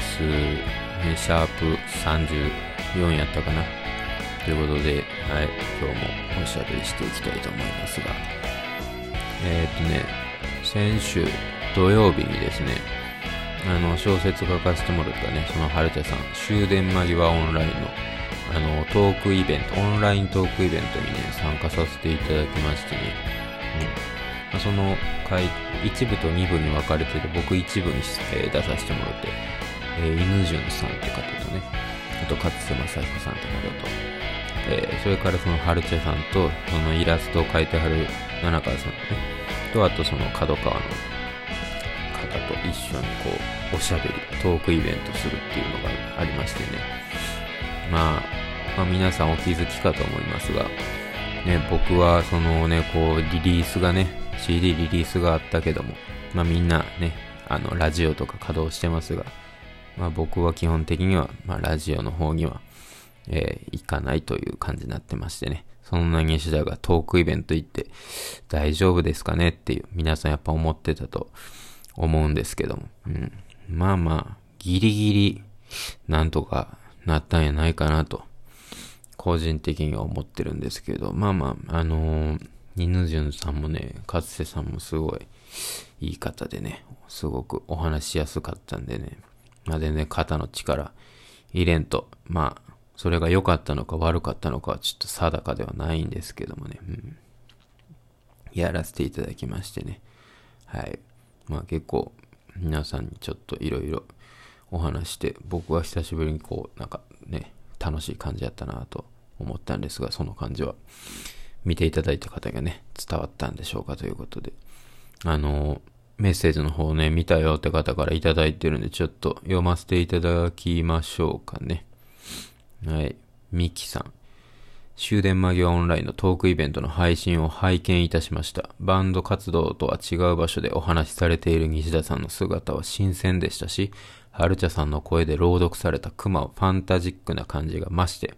です。ね、シャープ34やったかな。ということで、はい、今日もおしゃべりしていきたいと思いますが、えー、っとね、先週土曜日にですね、あの、小説書かせてもらったね、その春田さん、終電間際オンラインの、あの、トークイベント、オンライントークイベントにね、参加させていただきましてね、うん、その回、1部と2部に分かれてて、僕1部に、えー、出させてもらって、えー、犬潤さんって方とね、あと、勝瀬正彦さんって方と、えー、それからその春茶さんと、そのイラストを描いてはる七川さんね、と、あとその角川の方と一緒にこう、おしゃべり、トークイベントするっていうのがありましてね、まあ、まあ、皆さんお気づきかと思いますが、ね、僕はそのね、こう、リリースがね、CD リリースがあったけども、まあみんなね、あの、ラジオとか稼働してますが、まあ僕は基本的には、まあラジオの方には、えー、行かないという感じになってましてね。そんな西田がトークイベント行って大丈夫ですかねっていう皆さんやっぱ思ってたと思うんですけども。うん。まあまあ、ギリギリなんとかなったんやないかなと、個人的には思ってるんですけど、まあまあ、あのー犬潤さんもね、勝瀬さんもすごいいい方でね、すごくお話しやすかったんでね、まあ全然肩の力入れんと、まあ、それが良かったのか悪かったのかはちょっと定かではないんですけどもね、うん、やらせていただきましてね、はい。まあ結構皆さんにちょっといろいろお話して、僕は久しぶりにこう、なんかね、楽しい感じやったなと思ったんですが、その感じは見ていただいた方がね、伝わったんでしょうかということで。あの、メッセージの方ね、見たよって方からいただいてるんで、ちょっと読ませていただきましょうかね。はい。ミキさん。終電間際オンラインのトークイベントの配信を拝見いたしました。バンド活動とは違う場所でお話しされている西田さんの姿は新鮮でしたし、春茶さんの声で朗読された熊はファンタジックな感じが増して、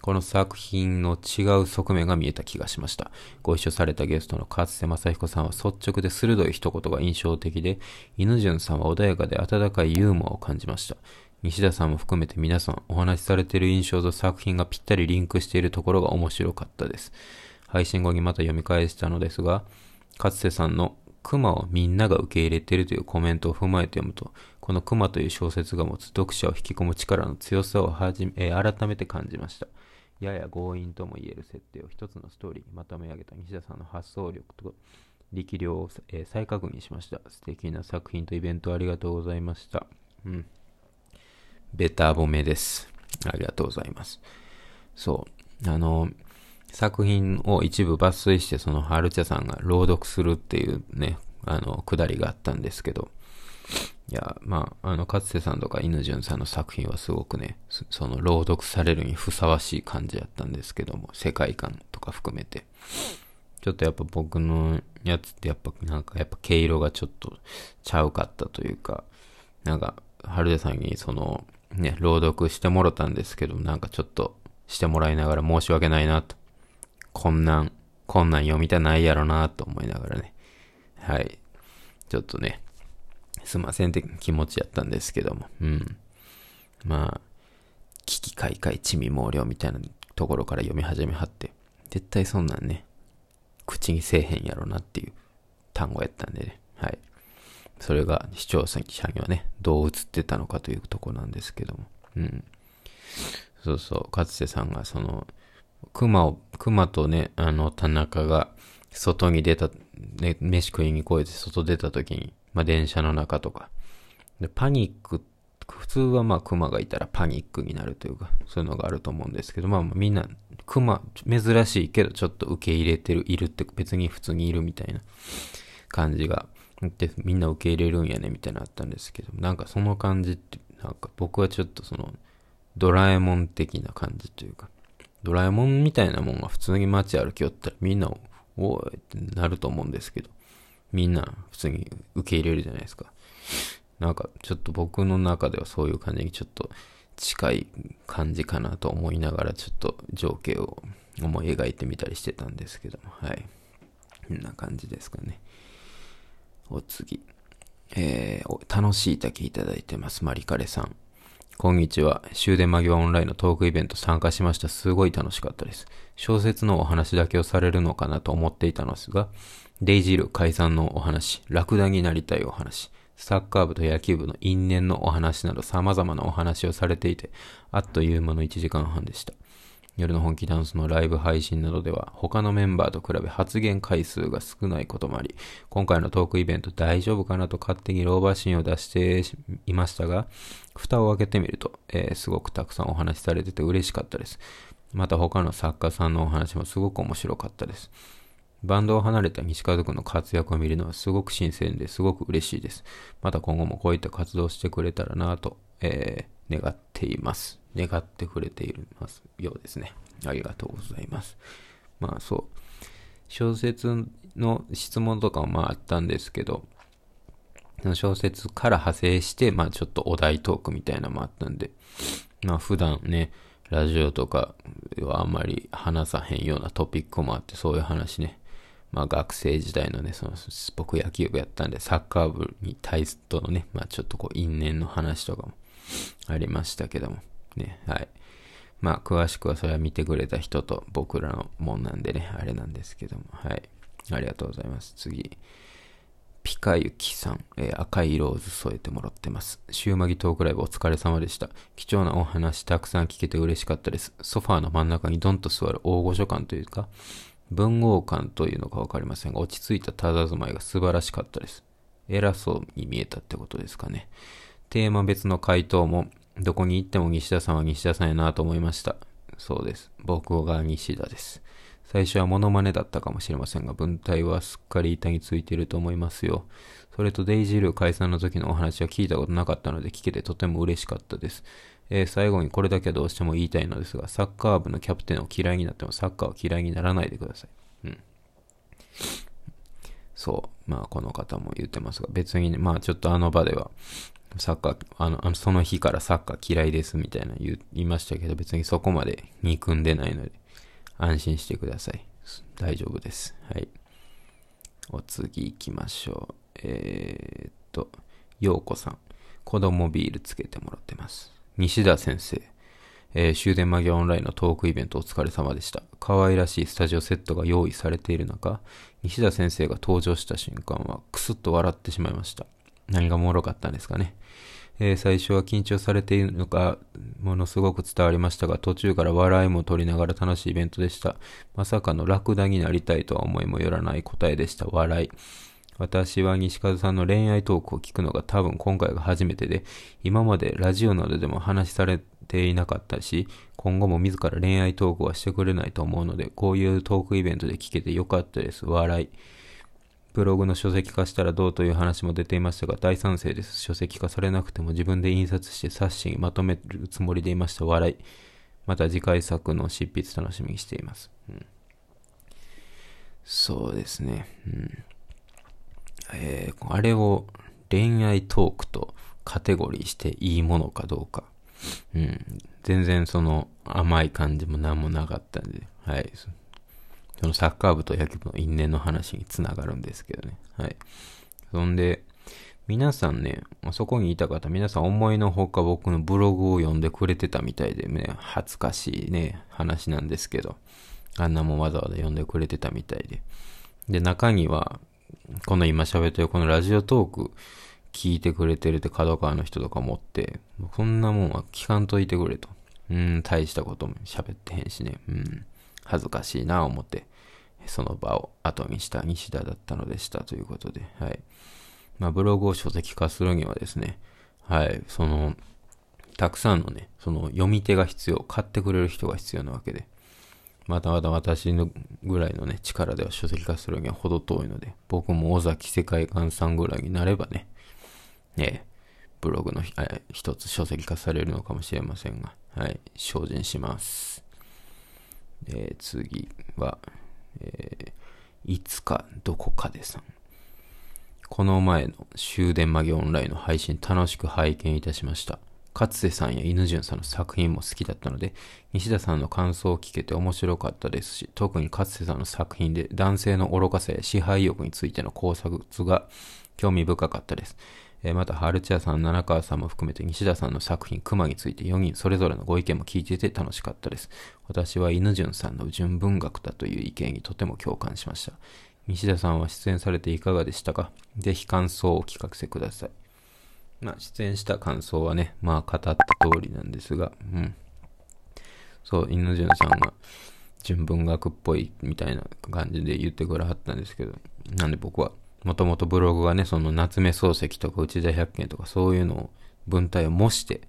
この作品の違う側面が見えた気がしました。ご一緒されたゲストの勝瀬正彦さんは率直で鋭い一言が印象的で、犬潤さんは穏やかで温かいユーモアを感じました。西田さんも含めて皆さんお話しされている印象と作品がぴったりリンクしているところが面白かったです。配信後にまた読み返したのですが、勝瀬さんの熊をみんなが受け入れているというコメントを踏まえて読むと、この熊という小説が持つ読者を引き込む力の強さをはじめ、改めて感じました。やや強引とも言える設定を一つのストーリーにまとめ上げた西田さんの発想力と力量を、え、再確認しました。素敵な作品とイベントありがとうございました。うん。ベタ褒めです。ありがとうございます。そう。あの、作品を一部抜粋して、その春茶さんが朗読するっていうね、あの、くだりがあったんですけど、いや、まあ、あの、かつてさんとか犬潤さんの作品はすごくね、その朗読されるにふさわしい感じやったんですけども、世界観とか含めて。ちょっとやっぱ僕のやつってやっぱなんかやっぱ毛色がちょっとちゃうかったというか、なんか、春出さんにその、ね、朗読してもろたんですけど、なんかちょっとしてもらいながら申し訳ないなと。こんなん、こんなん読みたないやろなと思いながらね。はい。ちょっとね、すんませんって気持ちやったんですけども、うん。まあ、危機開会地味猛量みたいなところから読み始めはって、絶対そんなんね、口にせえへんやろなっていう単語やったんでね、はい。それが視聴者にはね、どう映ってたのかというとこなんですけども、うん。そうそう、かつてさんがその、熊を、熊とね、あの、田中が外に出た、ね、飯食いに来いて外出た時に、まあ、電車の中とか。で、パニック、普通はまあ熊がいたらパニックになるというか、そういうのがあると思うんですけど、まあみんな、熊、珍しいけどちょっと受け入れてる、いるって別に普通にいるみたいな感じが、で、みんな受け入れるんやねみたいなのあったんですけど、なんかその感じって、なんか僕はちょっとその、ドラえもん的な感じというか、ドラえもんみたいなもんが普通に街歩きよったらみんな、おいってなると思うんですけど、みんな普通に受け入れるじゃないですか。なんかちょっと僕の中ではそういう感じにちょっと近い感じかなと思いながらちょっと情景を思い描いてみたりしてたんですけども、はい。こんな感じですかね。お次。えー、楽しいだけいただいてます。マリカレさん。こんにちは。終電間際オンラインのトークイベント参加しました。すごい楽しかったです。小説のお話だけをされるのかなと思っていたのですが、デイジール解散のお話、ラクダになりたいお話、サッカー部と野球部の因縁のお話など様々なお話をされていて、あっという間の1時間半でした。夜の本気ダンスのライブ配信などでは他のメンバーと比べ発言回数が少ないこともあり、今回のトークイベント大丈夫かなと勝手に老婆心を出していましたが、蓋を開けてみると、えー、すごくたくさんお話しされてて嬉しかったです。また他の作家さんのお話もすごく面白かったです。バンドを離れた西川君の活躍を見るのはすごく新鮮ですごく嬉しいです。また今後もこういった活動してくれたらなと、えー、願っています。願ってくれていますようですね。ありがとうございます。まあそう。小説の質問とかもまああったんですけど、小説から派生して、まあちょっとお題トークみたいなのもあったんで、まあ普段ね、ラジオとかはあんまり話さへんようなトピックもあって、そういう話ね、まあ学生時代のね、その、僕野球部やったんで、サッカー部に対すとのね、まあちょっとこう因縁の話とかもありましたけども、ね、はい。まあ、詳しくはそれは見てくれた人と僕らのもんなんでね、あれなんですけども、はい。ありがとうございます。次。ピカユキさん、えー、赤いローズ添えてもらってます。シューマギトークライブお疲れ様でした。貴重なお話たくさん聞けて嬉しかったです。ソファーの真ん中にドンと座る大御所感というか、文豪感というのかわかりませんが、落ち着いた佇まいが素晴らしかったです。偉そうに見えたってことですかね。テーマ別の回答もどこに行っても西田さんは西田さんやなと思いました。そうです。僕が西田です。最初はモノマネだったかもしれませんが、文体はすっかり板についていると思いますよ。それとデイジール解散の時のお話は聞いたことなかったので聞けてとても嬉しかったです。えー、最後にこれだけはどうしても言いたいのですが、サッカー部のキャプテンを嫌いになってもサッカーを嫌いにならないでください。うん。そう。まあ、この方も言ってますが、別にね、まあ、ちょっとあの場では、サッカー、あの、その日からサッカー嫌いですみたいな言いましたけど、別にそこまで憎んでないので、安心してください。大丈夫です。はい。お次行きましょう。えー、っと、ようこさん。子供ビールつけてもらってます。西田先生。えー、終電間際オンラインのトークイベントお疲れ様でした。可愛らしいスタジオセットが用意されている中、西田先生が登場した瞬間はクスッと笑ってしまいました。何がもろかったんですかね。えー、最初は緊張されているのか、ものすごく伝わりましたが、途中から笑いも取りながら楽しいイベントでした。まさかのラクダになりたいとは思いもよらない答えでした。笑い。私は西風さんの恋愛トークを聞くのが多分今回が初めてで、今までラジオなどでも話されていなかったし、今後も自ら恋愛トークはしてくれないと思うので、こういうトークイベントで聞けてよかったです。笑い。ブログの書籍化したらどうという話も出ていましたが、大賛成です。書籍化されなくても自分で印刷して冊子にまとめるつもりでいました。笑い。また次回作の執筆楽しみにしています。うん、そうですね。うん、えー、あれを恋愛トークとカテゴリーしていいものかどうか。うん、全然その甘い感じも何もなかったんで、はい。そのサッカー部と野球部の因縁の話につながるんですけどね。はい。そんで、皆さんね、そこにいた方、皆さん思いのほか僕のブログを読んでくれてたみたいでね、恥ずかしいね、話なんですけど、あんなもわざわざ読んでくれてたみたいで。で、中には、この今喋ってるこのラジオトーク聞いてくれてるって角川の人とか持って、こんなもんは聞かんといてくれと。うん、大したことも喋ってへんしね。うん。恥ずかしいな思って、その場を後にした西田だったのでしたということで、はい。まあ、ブログを書籍化するにはですね、はい、その、たくさんのね、その読み手が必要、買ってくれる人が必要なわけで、まだまだ私のぐらいのね、力では書籍化するには程遠いので、僕も尾崎世界観さんぐらいになればね、ね、ブログの一つ書籍化されるのかもしれませんが、はい、精進します。えー、次は、えー、いつかどこかでさん。この前の終電間際オンラインの配信楽しく拝見いたしました。勝瀬さんや犬潤さんの作品も好きだったので、西田さんの感想を聞けて面白かったですし、特に勝瀬さんの作品で男性の愚かさや支配欲についての考察が興味深かったです。えー、また、春茶さん、七川さんも含めて西田さんの作品、熊について4人それぞれのご意見も聞いてて楽しかったです。私は犬潤さんの純文学だという意見にとても共感しました。西田さんは出演されていかがでしたか？ぜひ感想をお聞かせください。まあ、出演した感想はね、まあ、語った通りなんですが、うん。そう、犬潤さんが、純文学っぽいみたいな感じで言ってくれはったんですけど、なんで僕は、もともとブログがね、その夏目漱石とか内田百軒とかそういうのを、文体を模して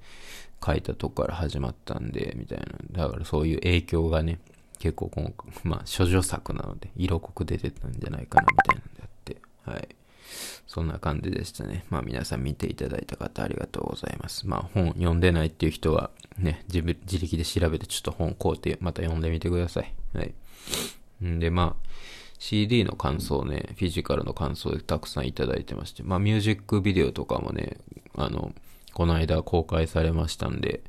書いたとこから始まったんで、みたいな。だからそういう影響がね、結構今回、まあ、処女作なので、色濃く出てたんじゃないかな、みたいなんであって、はい。そんな感じでしたね。まあ皆さん見ていただいた方ありがとうございます。まあ本読んでないっていう人はね、自分、自力で調べてちょっと本買うてまた読んでみてください。はい。んでまあ、CD の感想ね、フィジカルの感想でたくさんいただいてまして、まあミュージックビデオとかもね、あの、この間公開されましたんで、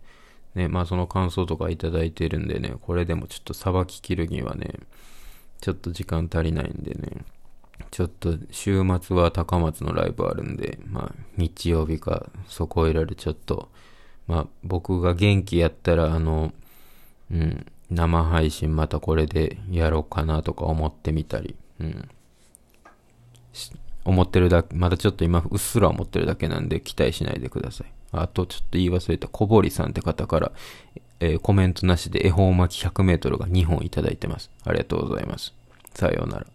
ね、まあその感想とかいただいてるんでね、これでもちょっとさばききるにはね、ちょっと時間足りないんでね、ちょっと週末は高松のライブあるんで、まあ日曜日かそこいらでちょっと、まあ僕が元気やったらあの、うん、生配信またこれでやろうかなとか思ってみたり、うん。思ってるだけ、まだちょっと今うっすら思ってるだけなんで期待しないでください。あとちょっと言い忘れた小堀さんって方から、えー、コメントなしで恵方巻き100メートルが2本いただいてます。ありがとうございます。さようなら。